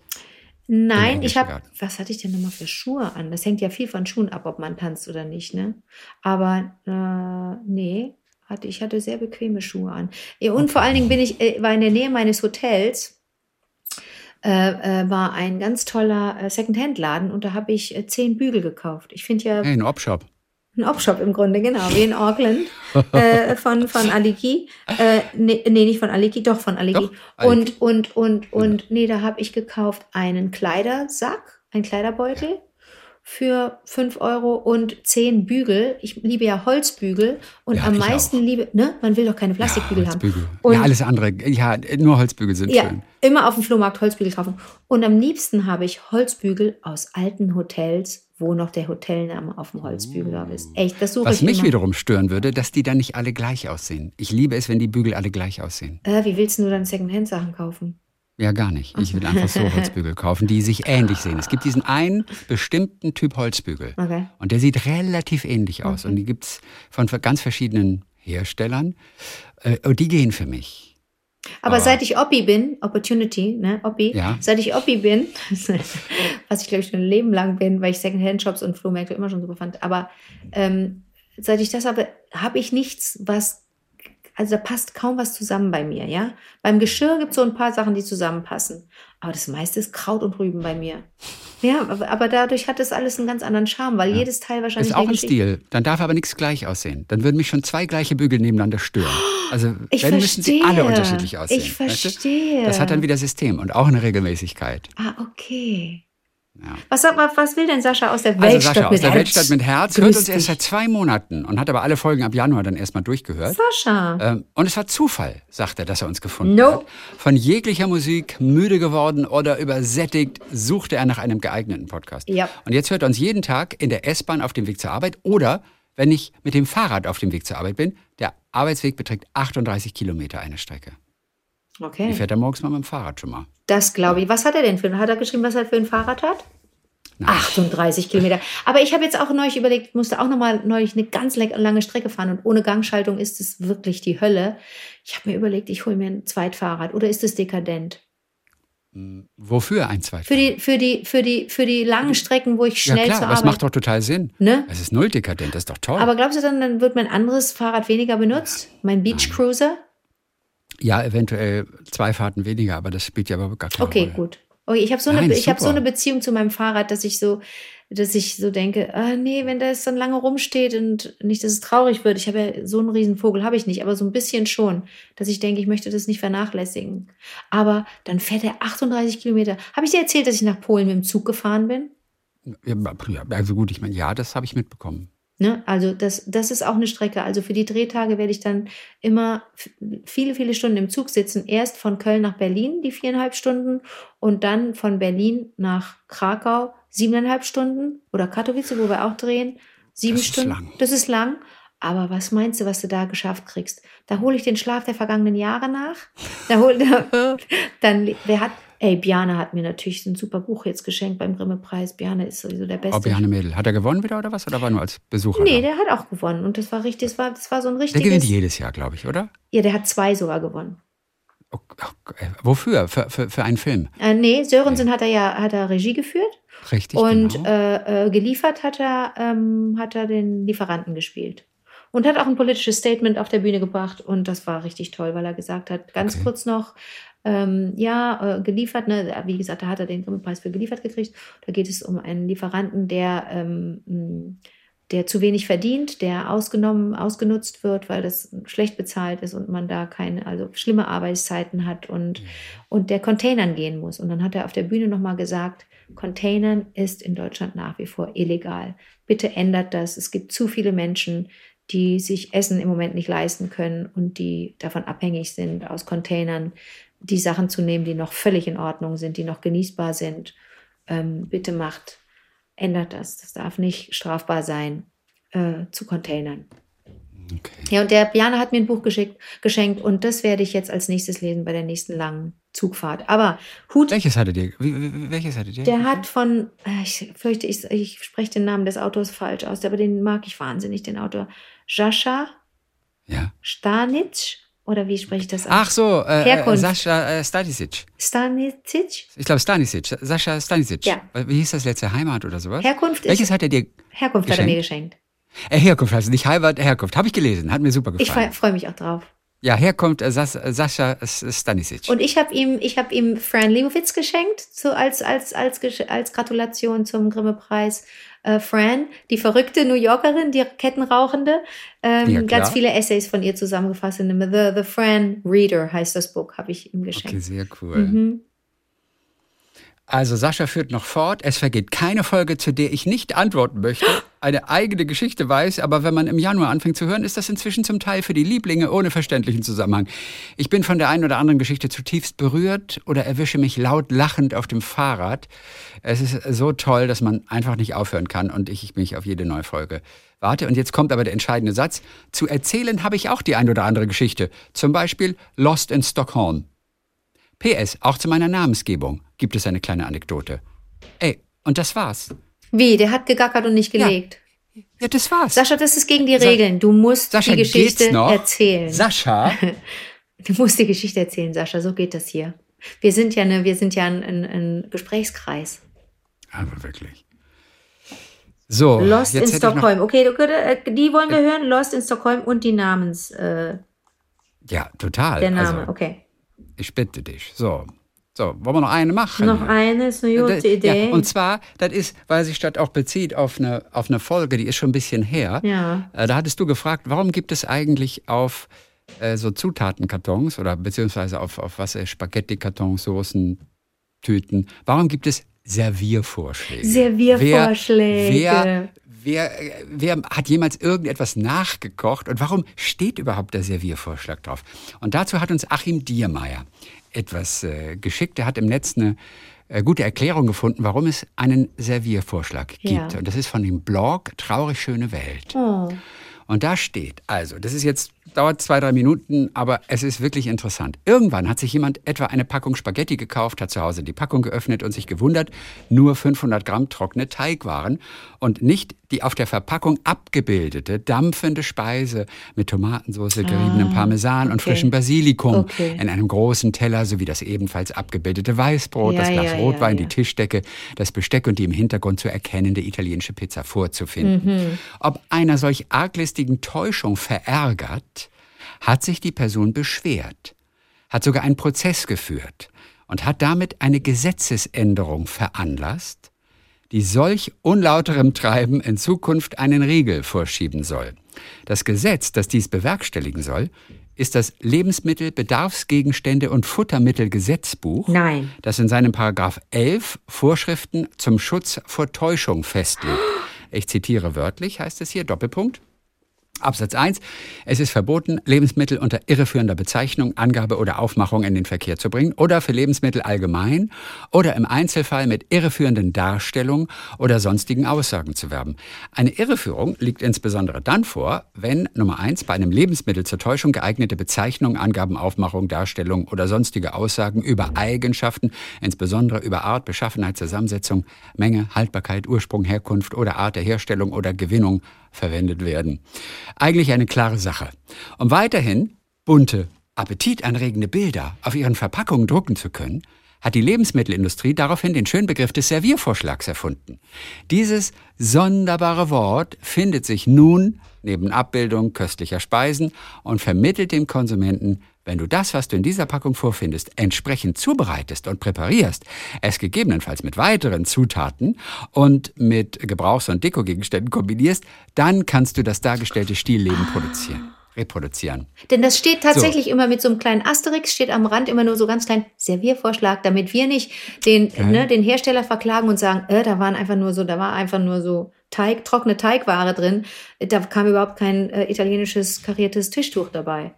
Nein, ich habe, was hatte ich denn nochmal für Schuhe an? Das hängt ja viel von Schuhen ab, ob man tanzt oder nicht, ne? Aber äh, nee, hatte, ich hatte sehr bequeme Schuhe an. Ja, Und vor allen Dingen bin ich, äh, war in der Nähe meines Hotels, äh, äh, war ein ganz toller äh, Secondhand-Laden und da habe ich äh, zehn Bügel gekauft. Ich finde ja Hey, ein Opshop. Ein Opshop im Grunde, genau, wie in Auckland äh, von, von Aliki. Äh, nee, nee, nicht von Aliki, doch von Aliki. Doch, Aliki. Und, und, und, und, nee, da habe ich gekauft einen Kleidersack, einen Kleiderbeutel für 5 Euro und 10 Bügel. Ich liebe ja Holzbügel und Ja, am meisten auch. liebe, ne, man will doch keine Plastikbügel ja, haben. Holzbügel. Und- ja, alles andere. Ja, nur Holzbügel sind Ja, schön. immer auf dem Flohmarkt Holzbügel kaufen. Und am liebsten habe ich Holzbügel aus alten Hotels, wo noch der Hotelname auf dem Holzbügel drauf ist. Echt, das suche Was ich mich immer. wiederum stören würde, dass die dann nicht alle gleich aussehen. Ich liebe es, wenn die Bügel alle gleich aussehen. Äh, wie willst du dann Secondhand-Sachen kaufen? Ja, gar nicht. Ich will einfach so Holzbügel kaufen, die sich ähnlich sehen. Es gibt diesen einen bestimmten Typ Holzbügel. Okay. Und der sieht relativ ähnlich aus. Mhm. Und die gibt's von ganz verschiedenen Herstellern. Äh, Und die gehen für mich. Aber Aber- seit ich Oppi bin, Opportunity, ne, Oppi, Ja. seit ich Oppi bin, was ich glaube ich schon ein Leben lang bin, weil ich Secondhand-Shops und Flohmärkte immer schon super fand, aber ähm, seit ich das habe, habe ich nichts, was, also da passt kaum was zusammen bei mir, ja. Beim Geschirr gibt es so ein paar Sachen, die zusammenpassen, aber das meiste ist Kraut und Rüben bei mir. Ja, aber, dadurch hat das alles einen ganz anderen Charme, weil jedes Teil wahrscheinlich Ist auch ein Stil. Dann darf aber nichts gleich aussehen. Dann würden mich schon zwei gleiche Bügel nebeneinander stören. Also Ich wenn müssen sie alle verstehe. unterschiedlich aussehen. Ich weißt du? verstehe. Das hat dann wieder System und auch eine Regelmäßigkeit. Ah, okay. Ja. Was, was, will denn Sascha aus der Also Weltstadt Sascha aus mit der Herz? Weltstadt mit Herz hört uns erst seit zwei Monaten und hat aber alle Folgen ab Januar dann erstmal durchgehört. Sascha. Ähm, und es war Zufall, sagt er, dass er uns gefunden No. hat. Von jeglicher Musik müde geworden oder übersättigt, suchte er nach einem geeigneten Podcast. Ja. Und jetzt hört er uns jeden Tag in der S-Bahn auf dem Weg zur Arbeit oder wenn ich mit dem Fahrrad auf dem Weg zur Arbeit bin. Der Arbeitsweg beträgt 38 Kilometer eine Strecke. Okay. fährt er morgens mal mit dem Fahrrad schon mal? Das glaube ich. Was hat er denn für ein, hat er geschrieben, was er für ein Fahrrad hat? Nein. 38 Kilometer. Aber ich habe jetzt auch neulich überlegt, musste auch nochmal neulich eine ganz lange Strecke fahren und ohne Gangschaltung ist es wirklich die Hölle. Ich habe mir überlegt, ich hole mir ein Zweitfahrrad oder ist es dekadent? Wofür ein Zweitfahrrad? Für die, für die, für die, für die langen Strecken, wo ich ja schnell klar, zur Arbeit. macht doch total Sinn. Ne? Es ist null dekadent, das ist doch toll. aber glaubst du dann, dann wird mein anderes Fahrrad weniger benutzt? Mein Beach Cruiser? Ja, eventuell zwei Fahrten weniger, aber das spielt ja überhaupt gar keine Okay, Rolle. gut. Okay, ich habe so, eine, ich hab so eine Beziehung zu meinem Fahrrad, dass ich so, dass ich so denke, ah, nee, wenn das dann lange rumsteht und nicht, dass es traurig wird. Ich habe ja so einen riesen Vogel, habe ich nicht, aber so ein bisschen schon, dass ich denke, ich möchte das nicht vernachlässigen. Aber dann fährt er 38 Kilometer. Habe ich dir erzählt, dass ich nach Polen mit dem Zug gefahren bin? Ja, also gut, ich meine, ja, das habe ich mitbekommen. Ne? Also das, das ist auch eine Strecke. Also für die Drehtage werde ich dann immer viele, viele Stunden im Zug sitzen. Erst von Köln nach Berlin, die viereinhalb Stunden, und dann von Berlin nach Krakau, siebeneinhalb Stunden. Oder Katowice, wo wir auch drehen, sieben Das ist Stunden. lang. Das ist lang. Aber was meinst du, was du da geschafft kriegst? Da hole ich den Schlaf der vergangenen Jahre nach. Da hol, da, dann, wer hat, ey, Bjarne hat mir natürlich ein super Buch jetzt geschenkt beim Grimme-Preis. Bjarne ist sowieso der Beste. Ob Johanne Mädel. Hat er gewonnen wieder oder was? Oder war nur als Besucher? Nee, da? der hat auch gewonnen. Und das war richtig, das war, das war so ein der richtiges. gewinnt jedes Jahr, glaube ich, oder? Ja, der hat zwei sogar gewonnen. Oh, oh, äh, wofür? Für, für, für einen Film? Äh, nee, Sörensen hat er ja hat er Regie geführt Richtig, und genau. äh, äh, geliefert hat er, ähm, hat er den Lieferanten gespielt. Und hat auch ein politisches Statement auf der Bühne gebracht und das war richtig toll, weil er gesagt hat, ganz Okay. kurz noch, ähm, ja, äh, geliefert, ne, wie gesagt, da hat er den Grimme-Preis für geliefert gekriegt. Da geht es um einen Lieferanten, der, ähm, mh, der zu wenig verdient, der ausgenommen, ausgenutzt wird, weil das schlecht bezahlt ist und man da keine, also schlimme Arbeitszeiten hat und, und der Containern gehen muss. Und dann hat er auf der Bühne nochmal gesagt, Containern ist in Deutschland nach wie vor illegal. Bitte ändert das. Es gibt zu viele Menschen, die sich Essen im Moment nicht leisten können und die davon abhängig sind, aus Containern die Sachen zu nehmen, die noch völlig in Ordnung sind, die noch genießbar sind. Ähm, bitte macht, ändert das. Das darf nicht strafbar sein, äh, zu Containern. okay. Ja, und der Bjane hat mir ein Buch geschickt, geschenkt und das werde ich jetzt als nächstes lesen bei der nächsten langen Zugfahrt. Aber Hut, Welches hattet ihr? Welches hattet ihr? der hat von, äh, ich fürchte, ich, ich spreche den Namen des Autors falsch aus, aber den mag ich wahnsinnig, den Autor. Jascha Ja. Stanic? Oder wie spreche ich das aus? Ach so, äh, äh, Herkunft. Sascha äh, Stanisic. Stanicic? Ich glaube Stanisic. Sascha Stanisic. Ja. Wie hieß das letzte Heimat oder sowas? Herkunft ist- Welches hat er dir? Herkunft hat er mir geschenkt. Äh, Herkunft, also nicht Heimat, Herkunft. Habe ich gelesen, hat mir super Ich gefallen. freue mich auch drauf. Ja, Herkunft äh, Sas, äh, Sascha Stanisic. Und ich habe ihm, ich habe ihm Fran Lebowitz geschenkt, so als, als, als, als Gratulation zum Grimme-Preis. Äh, Fran, die verrückte New Yorkerin, die Kettenrauchende, ähm, Ja, ganz viele Essays von ihr zusammengefasst in dem The, The Fran Reader heißt das Buch, habe ich ihm geschenkt. okay, sehr cool. Mhm. Also Sascha führt noch fort. Es vergeht keine Folge, zu der ich nicht antworten möchte. Eine eigene Geschichte weiß, aber wenn man im Januar anfängt zu hören, ist das inzwischen zum Teil für die Lieblinge ohne verständlichen Zusammenhang. Ich bin von der einen oder anderen Geschichte zutiefst berührt oder erwische mich laut lachend auf dem Fahrrad. Es ist so toll, dass man einfach nicht aufhören kann und ich mich auf jede neue Folge warte. Und jetzt kommt aber der entscheidende Satz. Zu erzählen habe ich auch die ein oder andere Geschichte. Zum Beispiel Lost in Stockholm. PS, auch zu meiner Namensgebung gibt es eine kleine Anekdote. Ey, und das war's. Wie, der hat gegackert und nicht Ja. gelegt. Ja, das war's. Sascha, das ist gegen die Regeln. Du musst Sascha, die Geschichte erzählen. Sascha, Du musst die Geschichte erzählen, Sascha. So geht das hier. Wir sind ja, eine, wir sind ja ein, ein, ein Gesprächskreis. aber wirklich. So, Lost in Stockholm. Okay, du, äh, die wollen wir hören. Lost in Stockholm und die Namens, äh, Ja, total. der Name. Also, okay. ich bitte dich. So, so, wollen wir noch eine machen? Noch eine ist eine gute Das- Idee. Ja, und zwar, das ist, weil sich das auch bezieht auf eine, auf eine Folge, die ist schon ein bisschen her. Ja. Äh, Da hattest du gefragt, warum gibt es eigentlich auf äh, so Zutatenkartons oder beziehungsweise auf, auf was, äh, Spaghetti-Kartons, Soßen, Tüten, warum gibt es Serviervorschläge? Serviervorschläge. Wer, wer, wer, äh, wer hat jemals irgendetwas nachgekocht und warum steht überhaupt der Serviervorschlag drauf? Und dazu hat uns Achim Diermeier etwas äh, geschickt. Er hat im Netz eine äh, gute Erklärung gefunden, warum es einen Serviervorschlag gibt. Ja. Und das ist von dem Blog Traurig schöne Welt. Oh. Und da steht, also, das ist jetzt dauert zwei, drei Minuten, aber es ist wirklich interessant. Irgendwann hat sich jemand etwa eine Packung Spaghetti gekauft, hat zu Hause die Packung geöffnet und sich gewundert, nur 500 Gramm trockene Teigwaren und nicht die auf der Verpackung abgebildete dampfende Speise mit Tomatensauce, geriebenem Parmesan und Ah, okay. frischem Basilikum Okay. in einem großen Teller sowie das ebenfalls abgebildete Weißbrot, Ja, das Glas ja, Rotwein, ja. die Tischdecke, das Besteck und die im Hintergrund zu erkennende italienische Pizza vorzufinden. Mhm. Ob einer solch arglistigen Täuschung verärgert, hat sich die Person beschwert, hat sogar einen Prozess geführt und hat damit eine Gesetzesänderung veranlasst, die solch unlauterem Treiben in Zukunft einen Riegel vorschieben soll. Das Gesetz, das dies bewerkstelligen soll, ist das Lebensmittelbedarfsgegenstände und Futtermittelgesetzbuch, Nein. das in seinem Paragraph 11 Vorschriften zum Schutz vor Täuschung festlegt. Ich zitiere wörtlich, heißt es hier, Doppelpunkt. Absatz 1. Es ist verboten, Lebensmittel unter irreführender Bezeichnung, Angabe oder Aufmachung in den Verkehr zu bringen oder für Lebensmittel allgemein oder im Einzelfall mit irreführenden Darstellungen oder sonstigen Aussagen zu werben. Eine Irreführung liegt insbesondere dann vor, wenn Nummer 1 bei einem Lebensmittel zur Täuschung geeignete Bezeichnung, Angaben, Aufmachung, Darstellung oder sonstige Aussagen über Eigenschaften, insbesondere über Art, Beschaffenheit, Zusammensetzung, Menge, Haltbarkeit, Ursprung, Herkunft oder Art der Herstellung oder Gewinnung verwendet werden. Eigentlich eine klare Sache. Um weiterhin bunte, appetitanregende Bilder auf ihren Verpackungen drucken zu können, hat die Lebensmittelindustrie daraufhin den schönen Begriff des Serviervorschlags erfunden. Dieses sonderbare Wort findet sich nun neben Abbildung köstlicher Speisen und vermittelt dem Konsumenten, wenn du das, was du in dieser Packung vorfindest, entsprechend zubereitest und präparierst, es gegebenenfalls mit weiteren Zutaten und mit Gebrauchs- und Dekogegenständen kombinierst, dann kannst du das dargestellte Stillleben produzieren, reproduzieren. Denn das steht tatsächlich immer mit so einem kleinen Asterix, steht am Rand immer nur so ganz klein Serviervorschlag, damit wir nicht den, ne, den Hersteller verklagen und sagen, äh, da waren einfach nur so, da war einfach nur so Teig, trockene Teigware drin. Da kam überhaupt kein äh, italienisches kariertes Tischtuch dabei.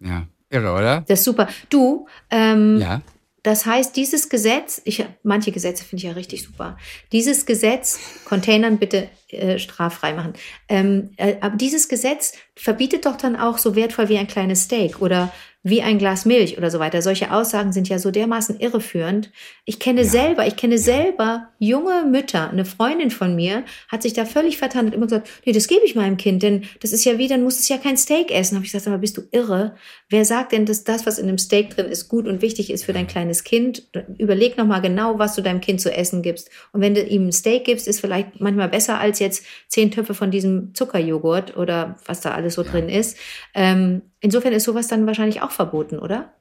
Ja, irre, oder? Das ist super. Du, ähm, Ja. das heißt, dieses Gesetz, ich, manche Gesetze finde ich ja richtig super. Dieses Gesetz, Containern bitte äh, straffrei machen. Ähm, äh, aber dieses Gesetz verbietet doch dann auch so wertvoll wie ein kleines Steak oder wie ein Glas Milch oder so weiter. Solche Aussagen sind ja so dermaßen irreführend. Ich kenne selber, ich kenne selber junge Mütter. Eine Freundin von mir hat sich da völlig vertan und immer gesagt, nee, das gebe ich meinem Kind, denn das ist ja wie, dann muss es ja kein Steak essen. Habe ich gesagt, aber bist du irre? Wer sagt denn, dass das, was in einem Steak drin ist, gut und wichtig ist für dein kleines Kind? Überleg noch mal genau, was du deinem Kind zu essen gibst. Und wenn du ihm ein Steak gibst, ist vielleicht manchmal besser als jetzt zehn Töpfe von diesem Zuckerjoghurt oder was da alles so drin ist. Ähm, insofern ist sowas dann wahrscheinlich auch verboten, oder?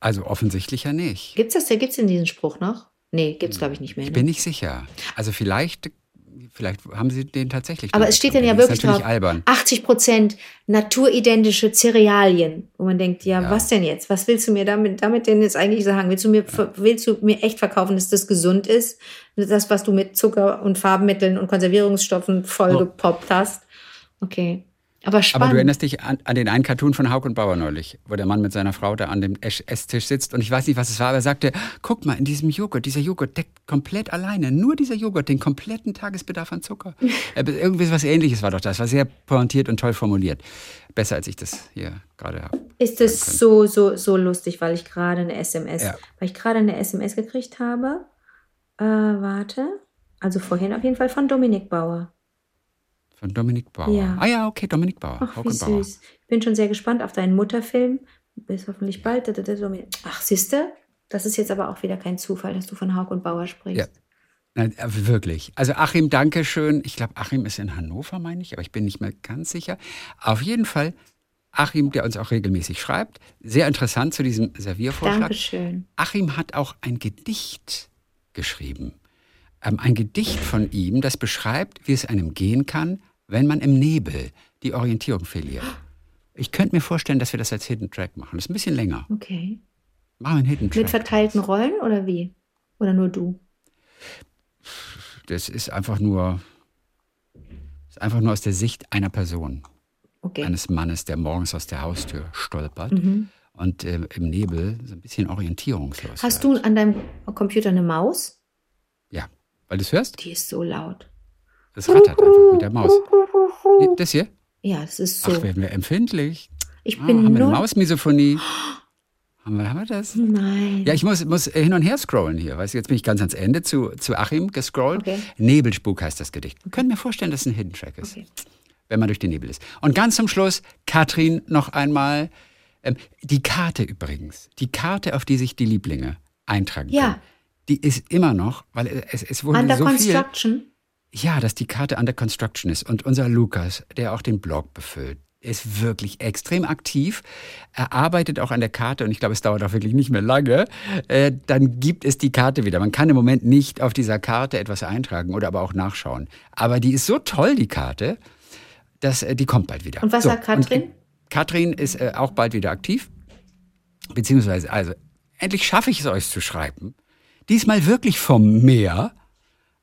Also offensichtlich ja nicht. Gibt's das, gibt's denn diesen Spruch noch? Nee, gibt's glaube ich nicht mehr. Ich Ne? bin nicht sicher. Also vielleicht, vielleicht haben sie den tatsächlich. Aber es steht dann ja wirklich drauf, albern. 80 Prozent naturidentische Cerealien. Wo man denkt, ja, Ja. was denn jetzt? Was willst du mir damit, damit denn jetzt eigentlich sagen? Willst du mir, willst du mir echt verkaufen, dass das gesund ist? Das, was du mit Zucker und Farbmitteln und Konservierungsstoffen vollgepoppt hast? Okay. Aber spannend. Aber du erinnerst dich an, an den einen Cartoon von Hauk und Bauer neulich, wo der Mann mit seiner Frau da an dem Ess- Esstisch sitzt und ich weiß nicht, was es war, aber er sagte, guck mal, in diesem Joghurt, dieser Joghurt deckt komplett alleine, nur dieser Joghurt, den kompletten Tagesbedarf an Zucker. Äh, Irgendwie was ähnliches war doch das, war sehr pointiert und toll formuliert. Besser, als ich das hier gerade habe. ist es so, so, so lustig, weil ich gerade eine SMS, Ja. weil ich gerade eine SMS gekriegt habe. Äh, warte. Also vorhin auf jeden Fall von Dominik Bauer. Von Dominik Bauer. Ja. Ah ja, okay, Dominik Bauer. Ach, wie Bauer. süß. Ich bin schon sehr gespannt auf deinen Mutterfilm. Bis hoffentlich bald. Ach, siehste, das ist jetzt aber auch wieder kein Zufall, dass du von Hauk und Bauer sprichst. Ja. Nein, äh, wirklich. Also Achim, danke schön. Ich glaube, Achim ist in Hannover, meine ich, aber ich bin nicht mehr ganz sicher. Auf jeden Fall, Achim, der uns auch regelmäßig schreibt, sehr interessant zu diesem Serviervorschlag. Dankeschön. Achim hat auch ein Gedicht geschrieben. Ähm, ein Gedicht von ihm, das beschreibt, wie es einem gehen kann, wenn man im Nebel die Orientierung verliert. Ich könnte mir vorstellen, dass wir das als Hidden Track machen. Das ist ein bisschen länger. Okay. Machen wir einen Hidden Mit Track. verteilten Rollen oder wie? Oder nur du? Das ist einfach nur, ist einfach nur aus der Sicht einer Person. Okay. eines Mannes, der morgens aus der Haustür stolpert Mhm. und äh, im Nebel so ein bisschen orientierungslos Hast wird. du an deinem Computer eine Maus? Ja, weil du es hörst? Die ist so laut. Das rattert einfach mit der Maus. Das hier? Ja, das ist so. Ach, werden wir empfindlich. ich Ah, bin haben wir eine. Mausmisophonie? Haben wir, haben wir das? Nein. Ja, ich muss, muss hin und her scrollen hier. Weißt du, jetzt bin ich ganz ans Ende zu, zu Achim gescrollt. Okay. Nebelspuk heißt das Gedicht. Können mir vorstellen, dass es ein Hidden Track ist, Okay. wenn man durch den Nebel ist. Und ganz zum Schluss, Katrin noch einmal. Ähm, die Karte übrigens, die Karte, auf die sich die Lieblinge eintragen Ja. können, die ist immer noch, weil es, es wurde Under so viel... Ja, dass die Karte under construction ist. Und unser Lukas, der auch den Blog befüllt, ist wirklich extrem aktiv. Er arbeitet auch an der Karte und ich glaube, es dauert auch wirklich nicht mehr lange. Äh, dann gibt es die Karte wieder. Man kann im Moment nicht auf dieser Karte etwas eintragen oder aber auch nachschauen. Aber die ist so toll, die Karte, dass äh, die kommt bald wieder. Und was sagt Katrin? Und Katrin ist äh, auch bald wieder aktiv. Beziehungsweise, also, endlich schaffe ich es euch zu schreiben. Diesmal wirklich vom Meer.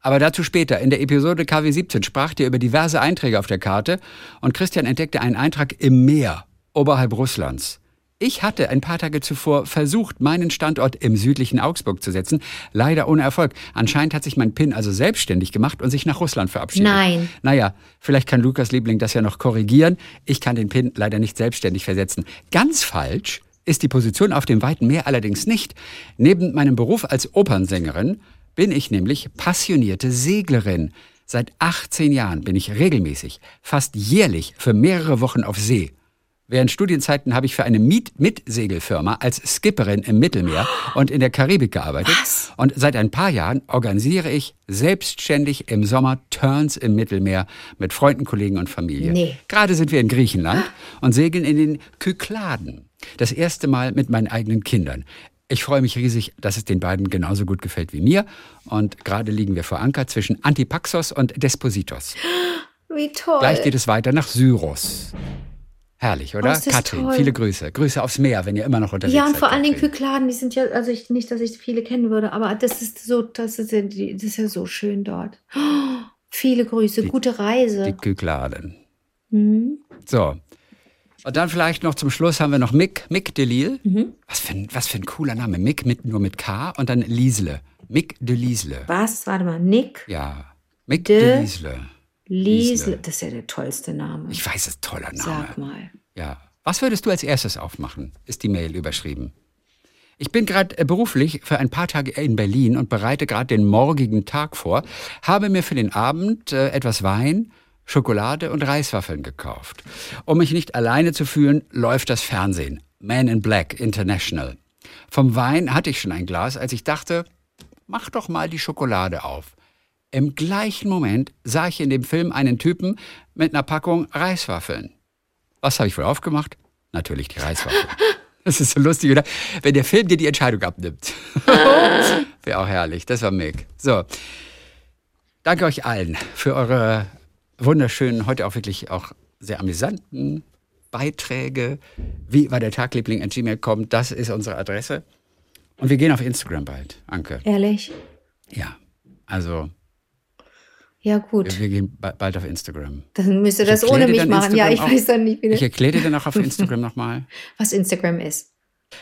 Aber dazu später. In der Episode KW 17 sprach ihr über diverse Einträge auf der Karte und Christian entdeckte einen Eintrag im Meer oberhalb Russlands. Ich hatte ein paar Tage zuvor versucht, meinen Standort im südlichen Augsburg zu setzen, leider ohne Erfolg. Anscheinend hat sich mein PIN also selbstständig gemacht und sich nach Russland verabschiedet. Nein. Naja, vielleicht kann Lukas Liebling das ja noch korrigieren. Ich kann den PIN leider nicht selbstständig versetzen. Ganz falsch ist die Position auf dem weiten Meer allerdings nicht. Neben meinem Beruf als Opernsängerin bin ich nämlich passionierte Seglerin. Seit 18 Jahren bin ich regelmäßig, fast jährlich für mehrere Wochen auf See. Während Studienzeiten habe ich für eine Miet Mitsegelfirma als Skipperin im Mittelmeer und in der Karibik gearbeitet. Und seit ein paar Jahren organisiere ich selbstständig im Sommer Turns im Mittelmeer mit Freunden, Kollegen und Familie. Nee. Gerade sind wir in Griechenland und segeln in den Kykladen. Das erste Mal mit meinen eigenen Kindern. Ich freue mich riesig, dass es den beiden genauso gut gefällt wie mir. Und gerade liegen wir vor Anker zwischen Antipaxos und Despositos. Wie toll. Gleich geht es weiter nach Syros. Herrlich, oder? Oh, Katrin, toll. viele Grüße. Grüße aufs Meer, wenn ihr immer noch unterwegs ja, seid. und vor allen Dingen Katrin. Kykladen, die sind ja, also ich, nicht, dass ich viele kennen würde, aber das ist so, das ist ja, die- das ist ja so schön dort. Oh, viele Grüße, gute Reise. Die Kykladen. Mhm. So. Und dann vielleicht noch zum Schluss haben wir noch Mick, Mick Delil. Mhm. Was, für ein, was für ein cooler Name. Mick mit, nur mit K und dann Liesle. Mick de Liesle. Was? Warte mal, Nick Ja. Mick De- de Liesle. Liesle. Das ist ja der tollste Name. Ich weiß, es ist ein toller Name. Sag mal. Ja. Was würdest du als erstes aufmachen? Ist die Mail überschrieben. Ich bin gerade äh, beruflich für ein paar Tage in Berlin und bereite gerade den morgigen Tag vor, habe mir für den Abend äh, etwas Wein, Schokolade und Reiswaffeln gekauft. Um mich nicht alleine zu fühlen, läuft das Fernsehen. Man in Black International. Vom Wein hatte ich schon ein Glas, als ich dachte, mach doch mal die Schokolade auf. Im gleichen Moment sah ich in dem Film einen Typen mit einer Packung Reiswaffeln. Was habe ich wohl aufgemacht? Natürlich die Reiswaffeln. Das ist so lustig, oder? Wenn der Film dir die Entscheidung abnimmt. Wäre auch herrlich. Das war Mick. So. Danke euch allen für eure wunderschönen, heute auch wirklich auch sehr amüsanten Beiträge. Wie war der Tagliebling at gmail.com? Das ist unsere Adresse. Und wir gehen auf Instagram bald, Anke. Ehrlich? Ja. Also, Ja, gut. wir gehen ba- bald auf Instagram. Dann müsst ihr das ohne mich machen. Ja, ich Instagram weiß dann nicht, wie Ich erkläre dir dann auch auf Instagram nochmal. was Instagram ist.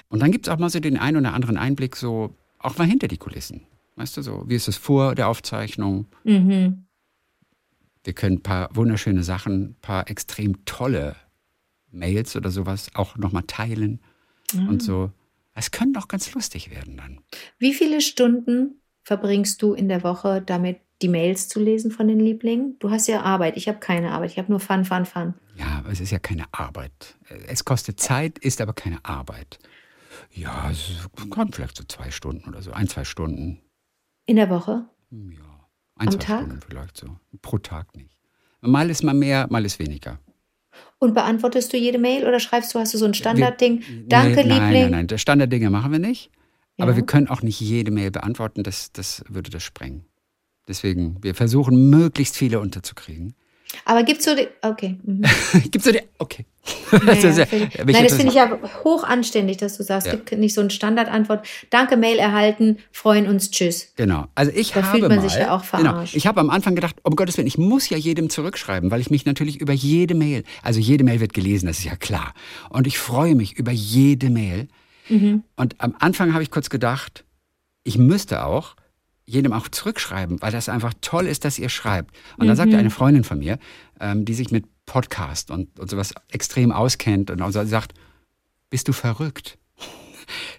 Und dann gibt es auch mal so den einen oder anderen Einblick, so auch mal hinter die Kulissen. Weißt du, so, wie ist es vor der Aufzeichnung? Mhm. Wir können ein paar wunderschöne Sachen, ein paar extrem tolle Mails oder sowas auch nochmal teilen und so. Es könnte auch ganz lustig werden dann. Wie viele Stunden verbringst du in der Woche damit, die Mails zu lesen von den Lieblingen? Du hast ja Arbeit. Ich habe keine Arbeit. Ich habe nur Fun, Fun, Fun. Ja, aber es ist ja keine Arbeit. Es kostet Zeit, ist aber keine Arbeit. Ja, es kommt vielleicht so zwei Stunden oder so, ein, zwei Stunden. In der Woche? Ja, ein, Am Tag? Stunden vielleicht so. Pro Tag nicht. Mal ist mal mehr, mal ist weniger. Und beantwortest du jede Mail oder schreibst du, hast du so ein Standardding? Danke, nee, Nein, Liebling. nein, nein. Das Standarddinge machen wir nicht. Aber Ja. wir können auch nicht jede Mail beantworten. Das, das würde das sprengen. Deswegen, wir versuchen, möglichst viele unterzukriegen. Aber gibt's so die, okay. Mhm. Gibt's so die, okay. Ja, Das ja, nein, das finde ich ja hoch anständig, dass du sagst, Ja. gibt nicht so eine Standardantwort. Danke, Mail erhalten, freuen uns, tschüss. Genau. Also ich Da habe fühlt man mal, sich ja auch Genau, verarscht. ich habe am Anfang gedacht, um Gottes Willen, ich muss ja jedem zurückschreiben, weil ich mich natürlich über jede Mail, also jede Mail wird gelesen, das ist ja klar. Und ich freue mich über jede Mail. Mhm. Und am Anfang habe ich kurz gedacht, ich müsste auch jedem auch zurückschreiben, weil das einfach toll ist, dass ihr schreibt. Und dann Mhm. sagte eine Freundin von mir, ähm, die sich mit Podcast und, und sowas extrem auskennt und also sagt, bist du verrückt?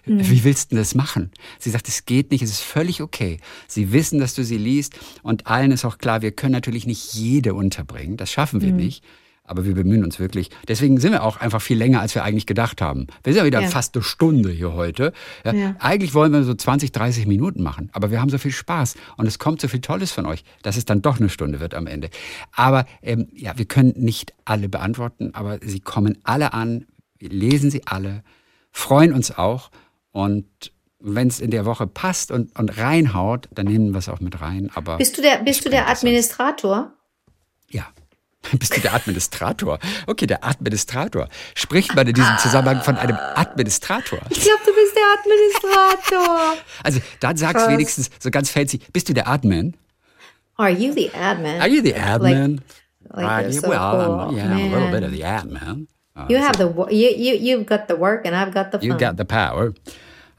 Wie willst du das machen? Sie sagt, es geht nicht, es ist völlig okay. Sie wissen, dass du sie liest und allen ist auch klar, wir können natürlich nicht jede unterbringen, das schaffen wir nicht. Aber wir bemühen uns wirklich. Deswegen sind wir auch einfach viel länger, als wir eigentlich gedacht haben. Wir sind ja wieder Ja. fast eine Stunde hier heute. Ja, Ja. Eigentlich wollen wir so 20, 30 Minuten machen, aber wir haben so viel Spaß und es kommt so viel Tolles von euch, dass es dann doch eine Stunde wird am Ende. Aber ähm, ja, wir können nicht alle beantworten, aber sie kommen alle an, wir lesen sie alle, freuen uns auch und wenn es in der Woche passt und, und reinhaut, dann nehmen wir es auch mit rein. Aber Bist du der, bist du der Administrator? ja. Bist du der Administrator? Okay, der Administrator. Spricht man in diesem Zusammenhang von einem Administrator? Ich glaube, du bist der Administrator. Also, dann sag's Krass. wenigstens so ganz fancy. Bist du der Admin? Are you the admin? Are you the admin? Like, you're you- so well, I'm- cool. yeah, I'm a little Man. bit of the admin. Uh, You have the you you you've got the work and I've got the You fun. got the power.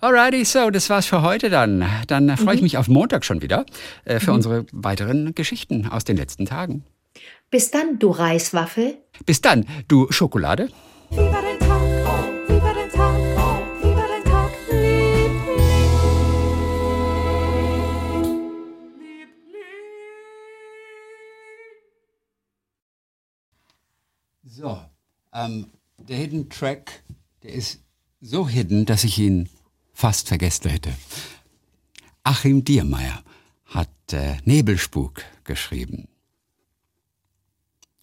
Alrighty, so, das war's für heute dann. Dann äh, freue ich mich auf Montag schon wieder äh, für unsere weiteren Geschichten aus den letzten Tagen. Bis dann, du Reiswaffel. Bis dann, du Schokolade. So, ähm, der Hidden Track, der ist so hidden, dass ich ihn fast vergessen hätte. Achim Diermeier hat äh, Nebelspuk geschrieben.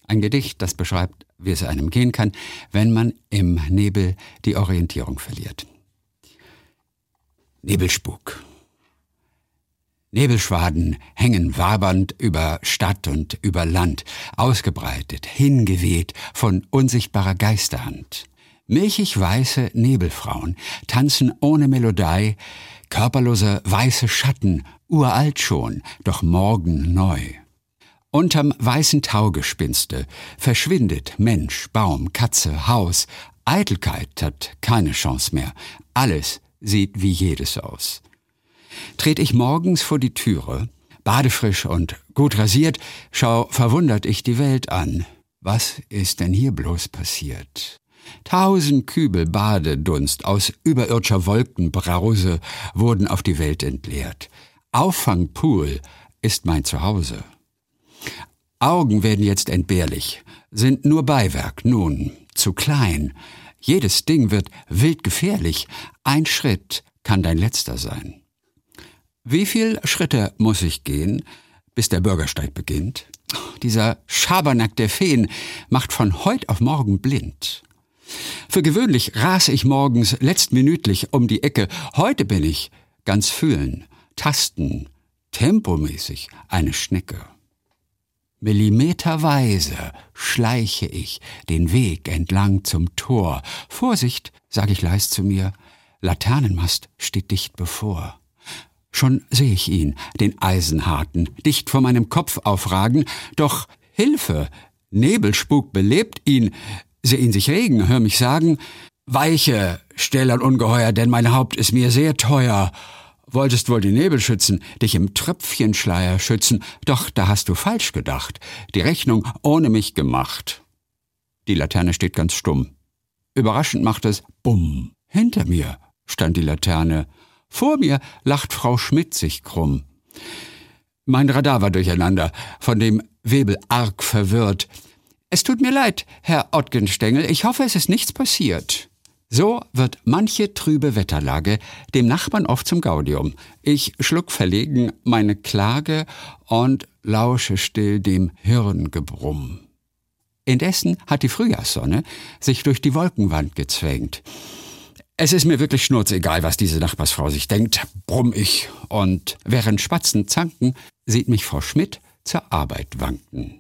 Ein Gedicht, das beschreibt, wie es einem gehen kann, wenn man im Nebel die Orientierung verliert. Nebelspuk. Nebelschwaden hängen wabernd über Stadt und über Land, ausgebreitet, hingeweht von unsichtbarer Geisterhand. Milchig weiße Nebelfrauen tanzen ohne Melodei, körperlose weiße Schatten, uralt schon, doch morgen neu. Unterm weißen Taugespinste verschwindet Mensch, Baum, Katze, Haus. Eitelkeit hat keine Chance mehr. Alles sieht wie jedes aus. Tret ich morgens vor die Türe, badefrisch und gut rasiert, schau verwundert ich die Welt an. Was ist denn hier bloß passiert? Tausend Kübel Badedunst aus überirdscher Wolkenbrause wurden auf die Welt entleert. Auffangpool ist mein Zuhause. Augen werden jetzt entbehrlich, sind nur Beiwerk, nun, zu klein. Jedes Ding wird wild gefährlich. Ein Schritt kann dein letzter sein. Wie viel Schritte muss ich gehen, bis der Bürgersteig beginnt? Dieser Schabernack der Feen macht von heut auf morgen blind. Für gewöhnlich rase ich morgens letztminütlich um die Ecke. Heute bin ich ganz fühlen, tasten, tempomäßig eine Schnecke. Millimeterweise schleiche ich den Weg entlang zum Tor. Vorsicht, sag ich leis zu mir, Laternenmast steht dicht bevor. Schon seh ich ihn, den Eisenharten, dicht vor meinem Kopf aufragen, doch Hilfe, Nebelspuk belebt ihn, seh ihn sich regen, hör mich sagen, Weiche, Stellern ungeheuer, denn mein Haupt ist mir sehr teuer. Wolltest wohl die Nebel schützen, dich im Tröpfchenschleier schützen, doch da hast du falsch gedacht, die Rechnung ohne mich gemacht. Die Laterne steht ganz stumm. Überraschend macht es Bumm. Hinter mir stand die Laterne. Vor mir lacht Frau Schmidt sich krumm. Mein Radar war durcheinander, von dem Webel arg verwirrt. Es tut mir leid, Herr Ottgenstengel, ich hoffe, es ist nichts passiert. So wird manche trübe Wetterlage dem Nachbarn oft zum Gaudium. Ich schluck verlegen meine Klage und lausche still dem Hirngebrumm. Indessen hat die Frühjahrssonne sich durch die Wolkenwand gezwängt. Es ist mir wirklich schnurzegal, was diese Nachbarsfrau sich denkt, brumm ich. Und während Spatzen zanken, sieht mich Frau Schmidt zur Arbeit wanken.